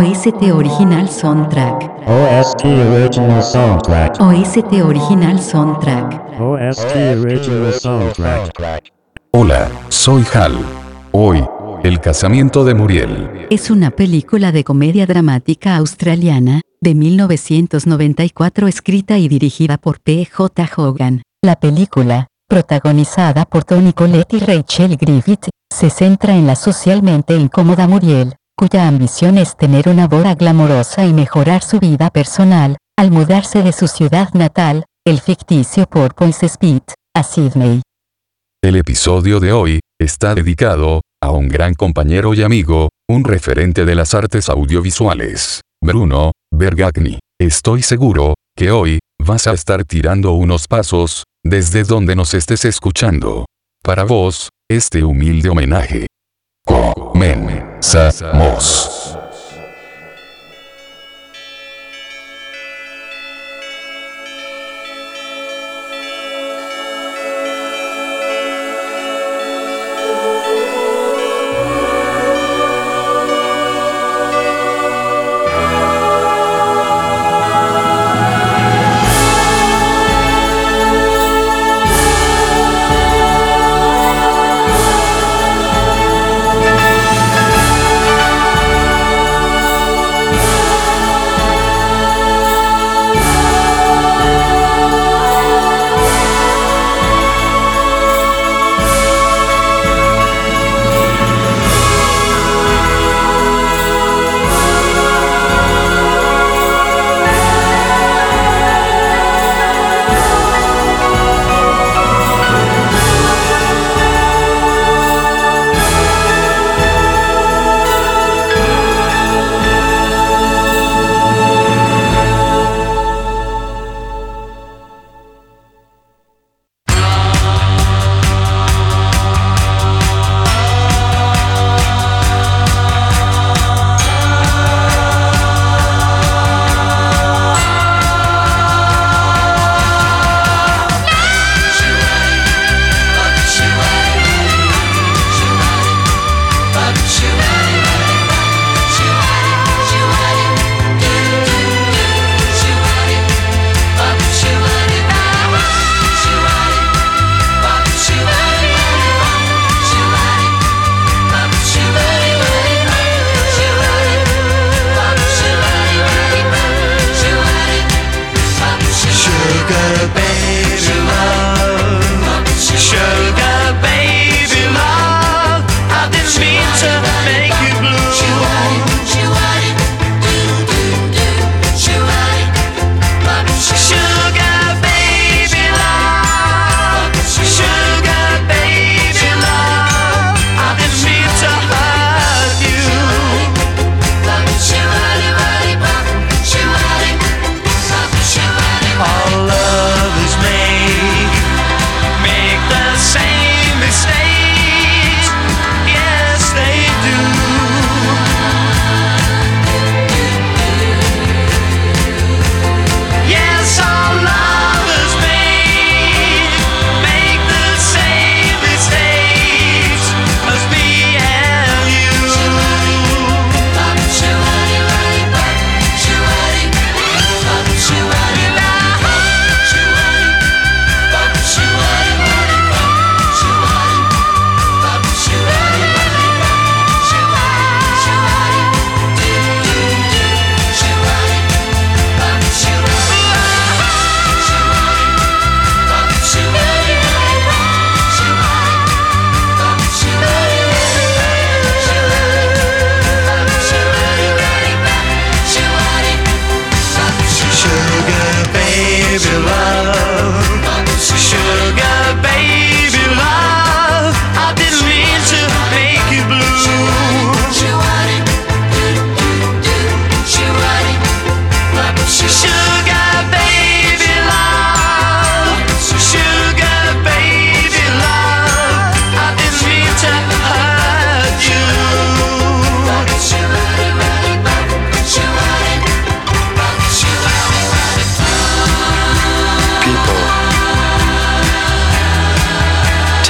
OST Original Soundtrack. OST Original Soundtrack. OST Original Soundtrack. OST Original Soundtrack. Hola, soy Hal. Hoy, El casamiento de Muriel. Es una película de comedia dramática australiana, de 1994 escrita y dirigida por P.J. Hogan. La película, protagonizada por Tony Collette y Rachel Griffith, se centra en la socialmente incómoda Muriel, cuya ambición es tener una boda glamorosa y mejorar su vida personal, al mudarse de su ciudad natal, el ficticio Porpoise Spit, a Sydney. El episodio de hoy está dedicado a un gran compañero y amigo, un referente de las artes audiovisuales, Bruno Bergagni. Estoy seguro que hoy vas a estar tirando unos pasos desde donde nos estés escuchando. Para vos, este humilde homenaje. Comenzamos. Samos.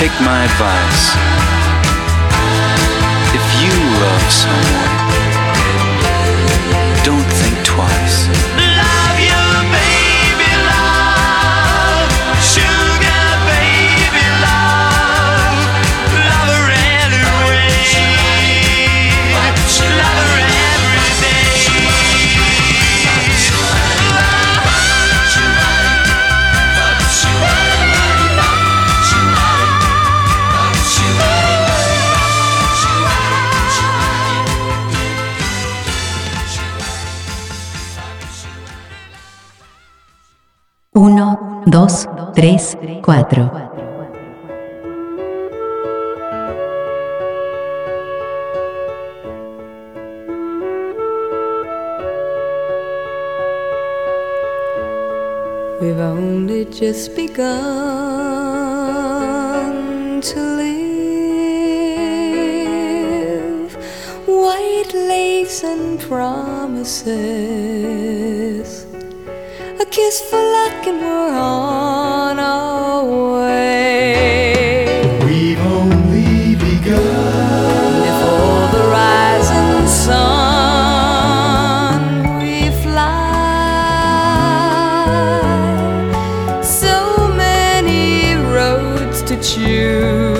take my advice. If you love someone, don't think 2, 3, 4. We've only just begun to live, white lace and promises. to choose.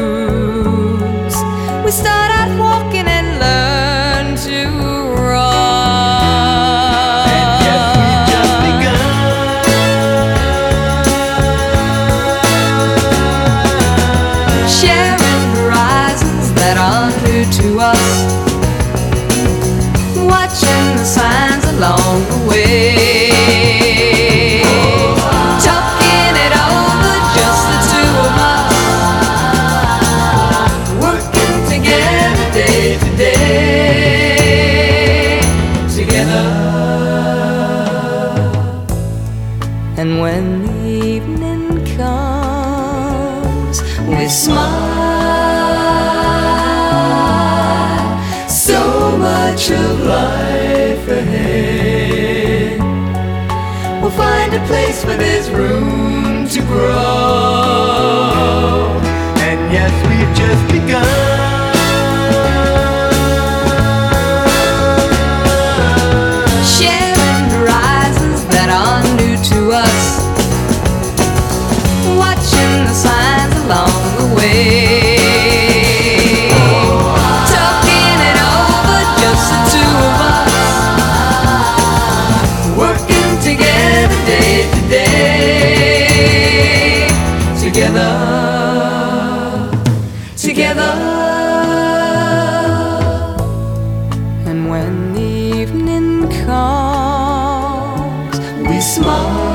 when evening comes, we smile.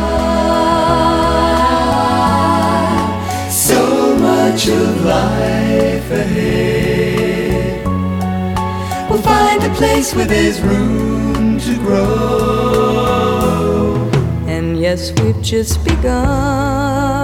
So much of life ahead. We'll find a place where there's room to grow. And yes, we've just begun.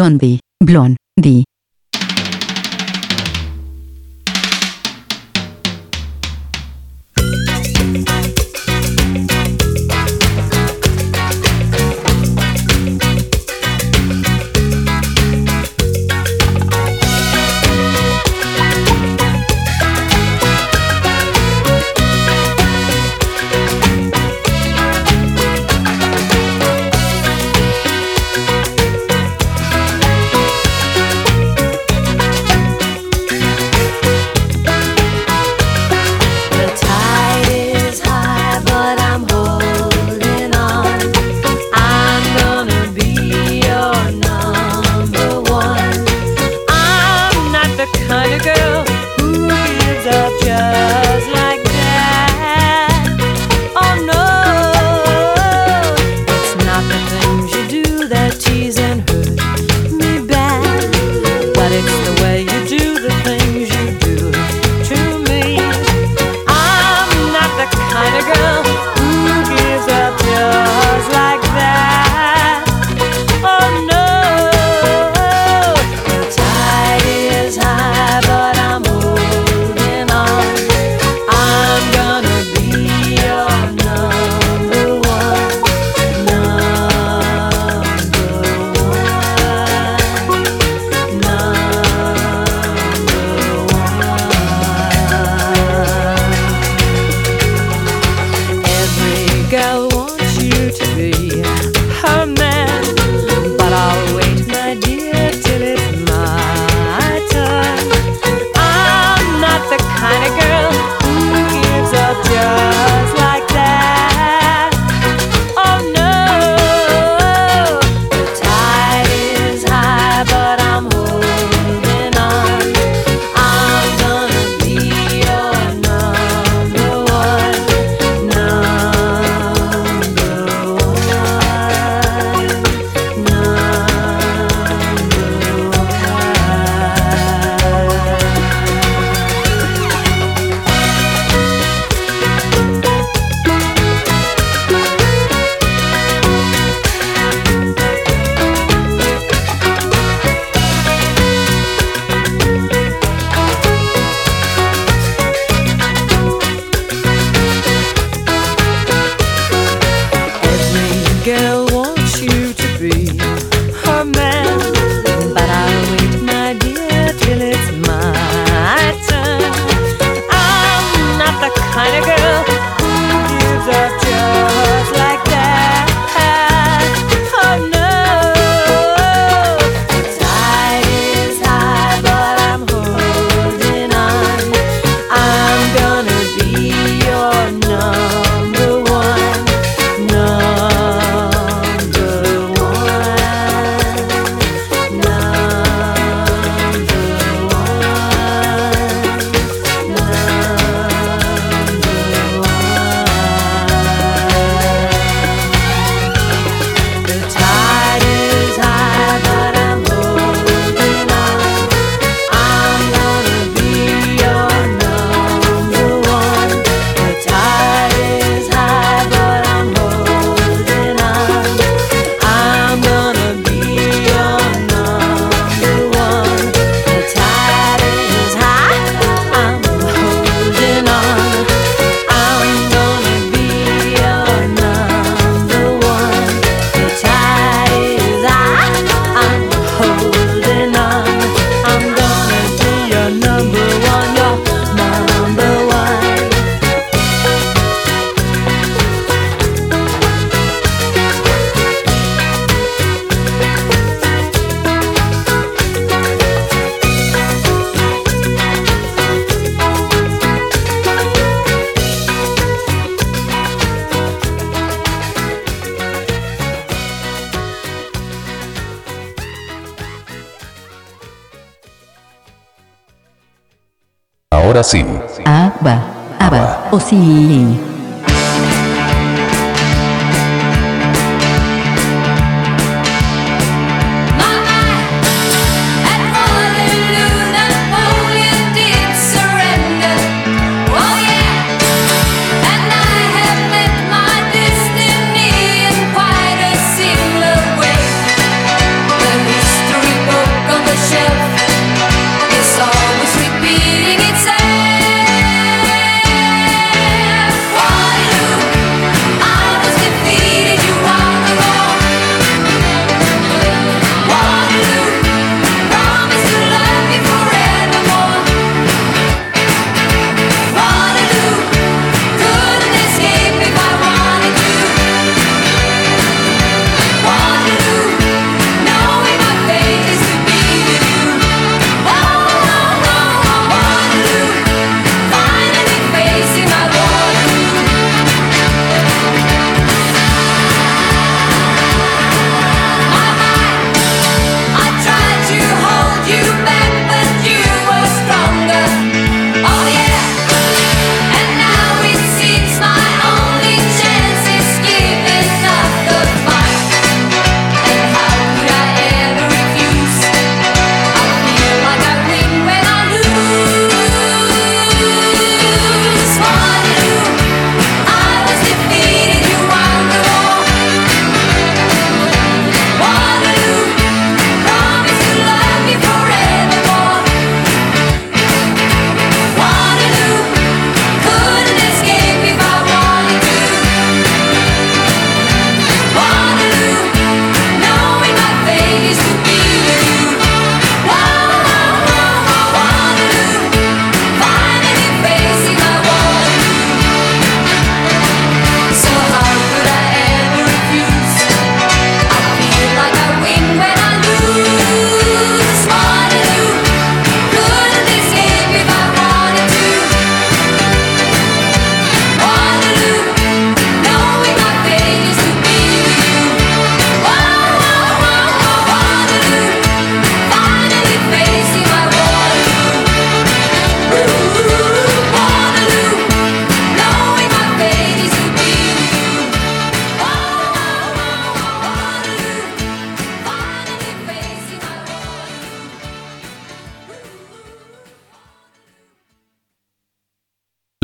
Blondie, Blondie,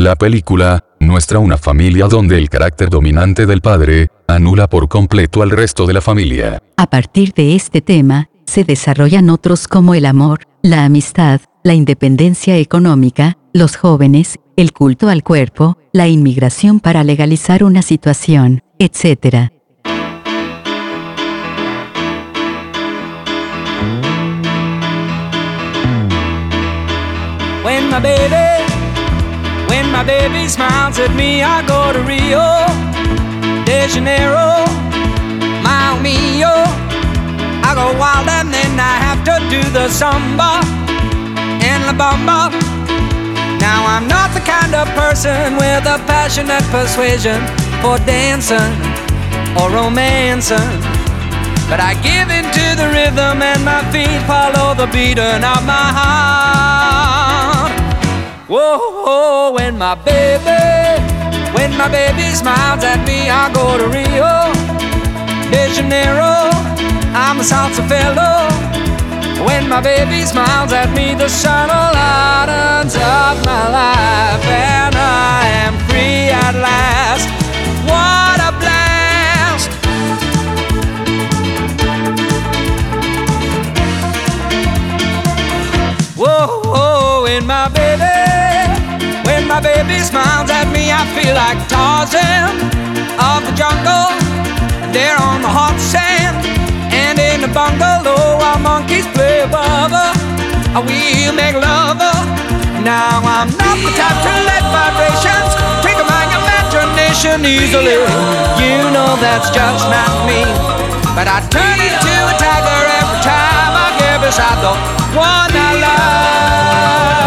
La película muestra una familia donde el carácter dominante del padre anula por completo al resto de la familia. A partir de este tema, se desarrollan otros como el amor, la amistad, la independencia económica, los jóvenes, el culto al cuerpo, la inmigración para legalizar una situación, etc. When my baby, when my baby smiles at me, I go to Rio de Janeiro, Mile Mio. I go wild and then I have to do the samba and la bamba. Now I'm not the kind of person with a passionate persuasion for dancing or romancing. But I give in to the rhythm and my feet follow the beating of my heart. Whoa, whoa, when my baby, when my baby smiles at me, I go to Rio de Janeiro. I'm a salsa fellow. When my baby smiles at me, the sun lightens up my life, and I am free at last. What baby smiles at me, I feel like Tarzan of the jungle. There on the hot sand, and in the bungalow, our monkeys play above her. We make love. Now I'm not the type to let vibrations trigger my imagination easily. You know that's just not me. But I turn into a tiger every time I get beside the one I love.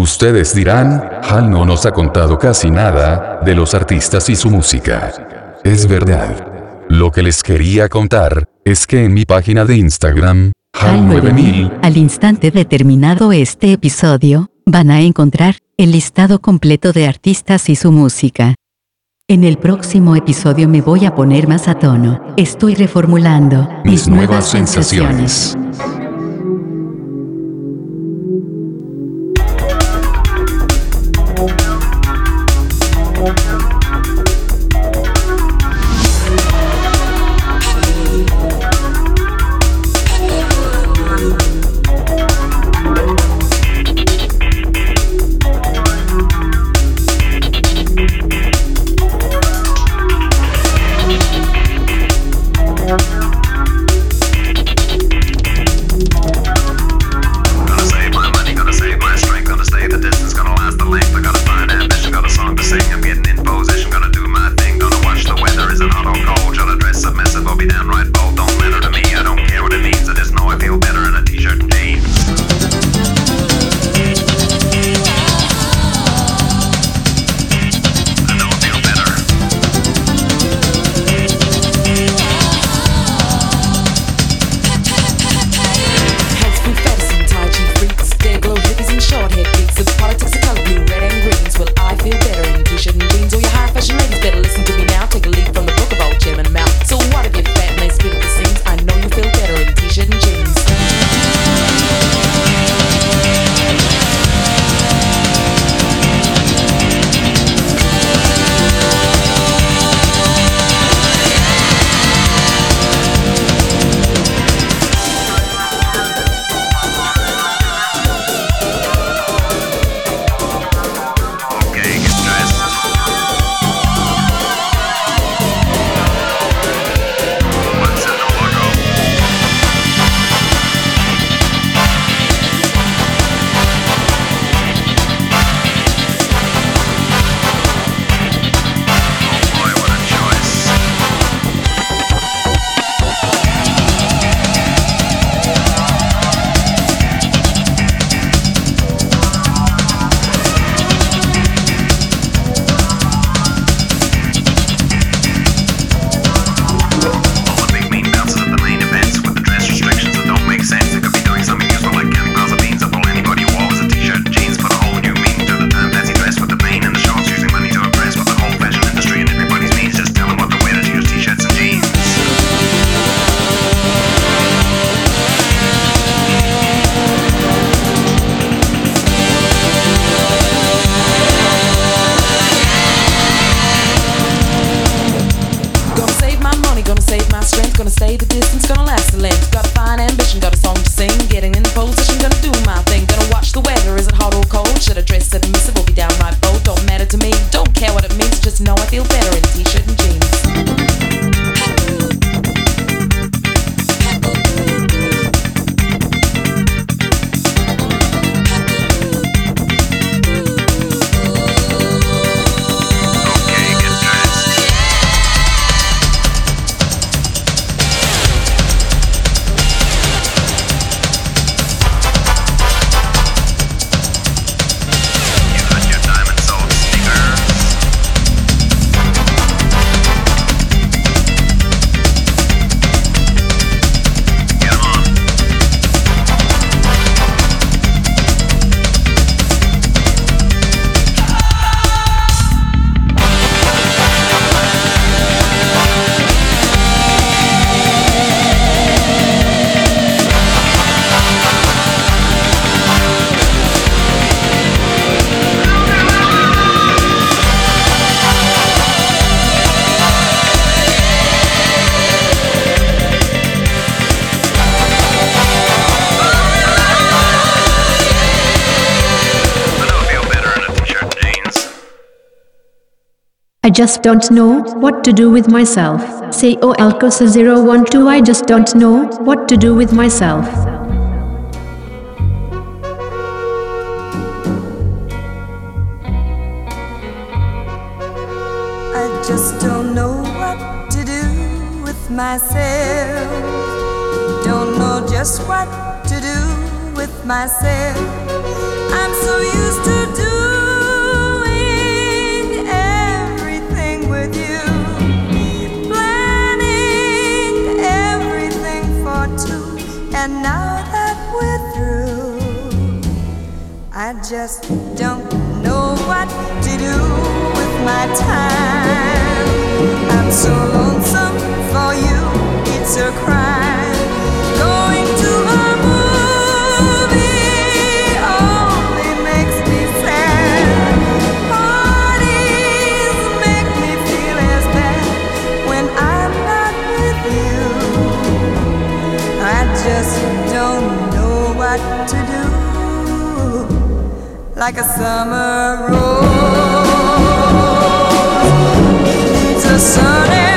Ustedes dirán, Hal no nos ha contado casi nada de los artistas y su música. Es verdad. Lo que les quería contar es que en mi página de Instagram, Al 9000, Hal9000, al instante determinado este episodio, van a encontrar el listado completo de artistas y su música. En el próximo episodio me voy a poner más a tono. Estoy reformulando mis nuevas sensaciones. I just don't know what to do with myself. Say O Alcosa 012 I just don't know what to do with myself. I just don't know what to do with myself. Don't know just what to do with myself. I'm so used to I just don't know what to do with my time. I'm so lonesome for you, it's a crime. like a summer rose. The sun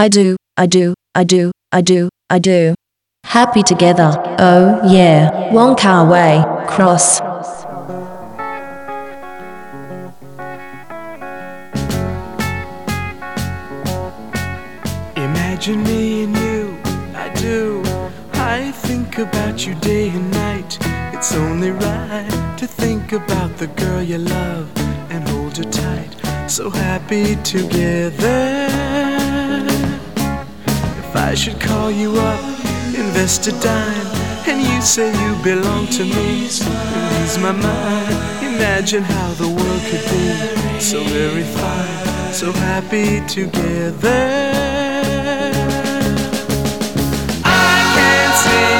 I do, I do, I do, I do, I do. Happy together, oh yeah. Wong Kar Wai, cross. Imagine me and you, I do. I think about you day and night. It's only right to think about the girl you love and hold her tight. So happy together. If I should call you up, invest a dime, and you say you belong to me, ease my mind. Imagine how the world could be so very fine, so happy together. I can't see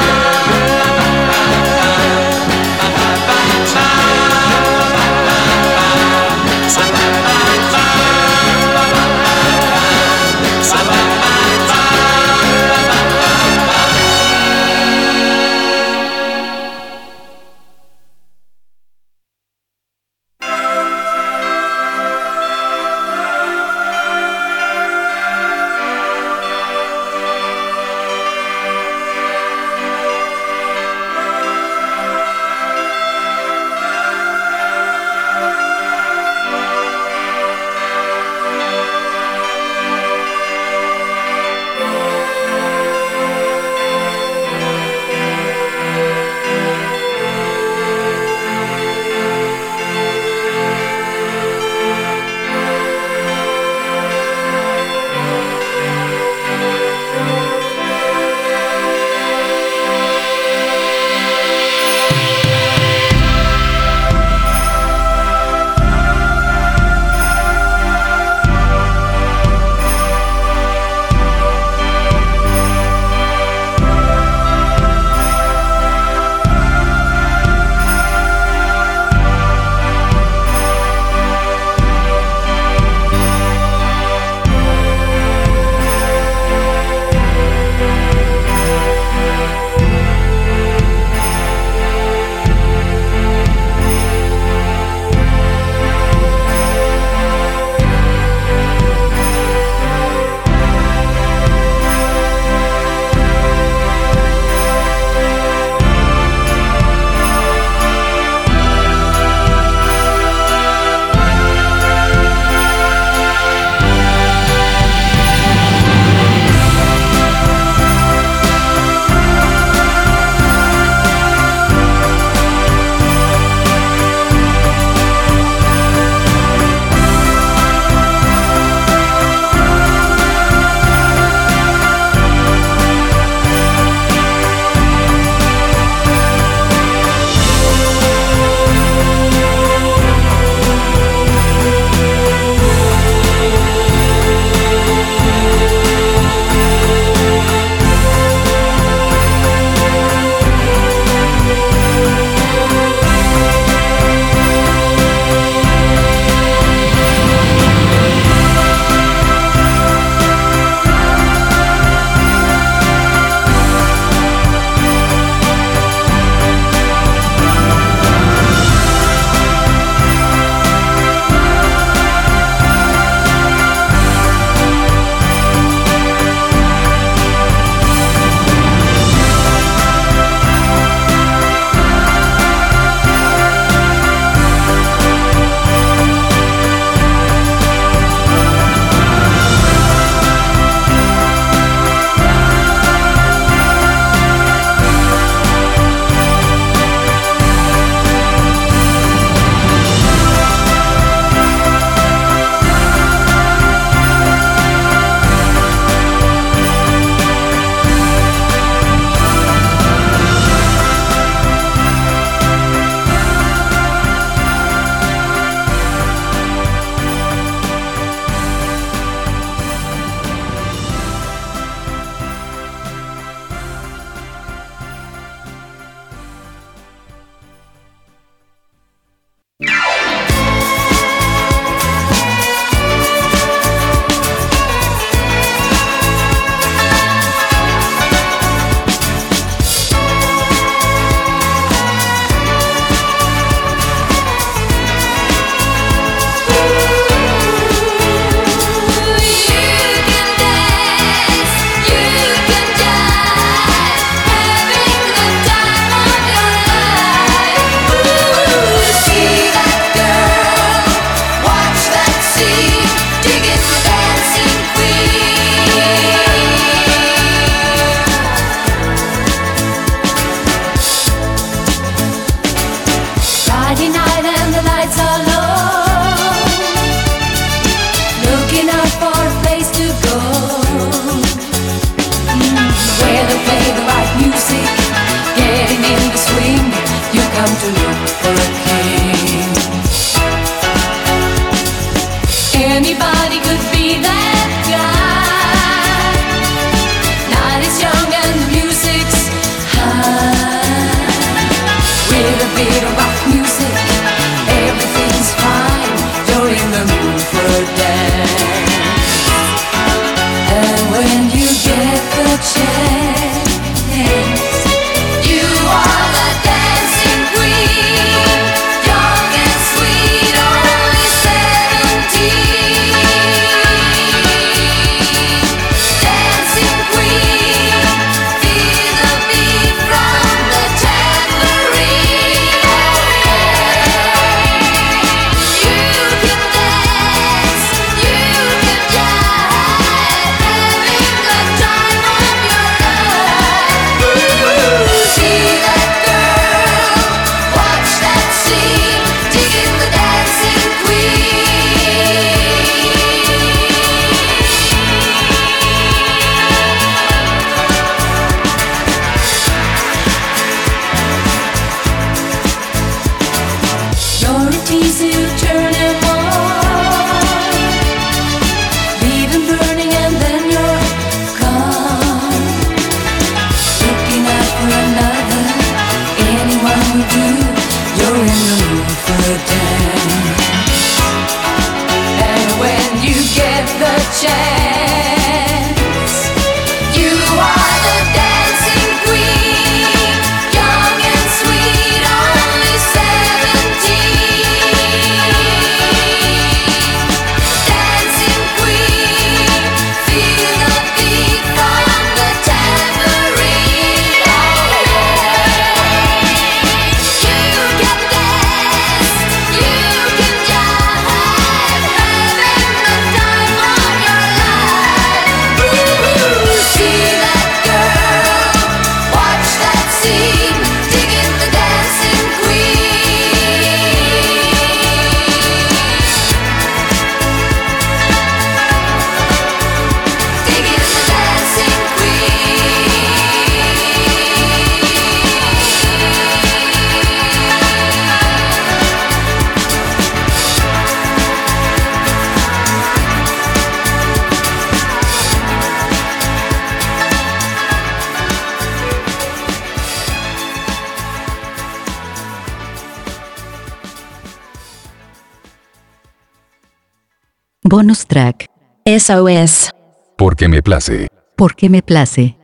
Bonus track. SOS. Porque me place. Porque me place.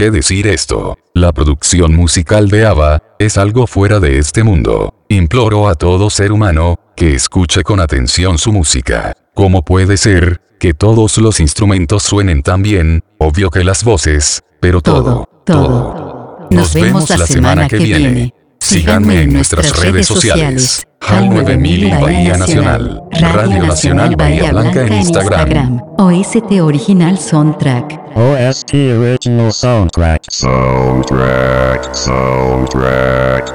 qué decir esto. La producción musical de ABBA es algo fuera de este mundo. Imploro a todo ser humano que escuche con atención su música. ¿Cómo puede ser que todos los instrumentos suenen tan bien? Obvio que las voces, pero todo, todo. Nos, vemos, la semana, que, viene. Síganme en nuestras redes sociales. Hal 9000 y Bahía Nacional. Radio Nacional Bahía Blanca en Instagram. OST Original Soundtrack. OST Original Soundtrack. Soundtrack, soundtrack.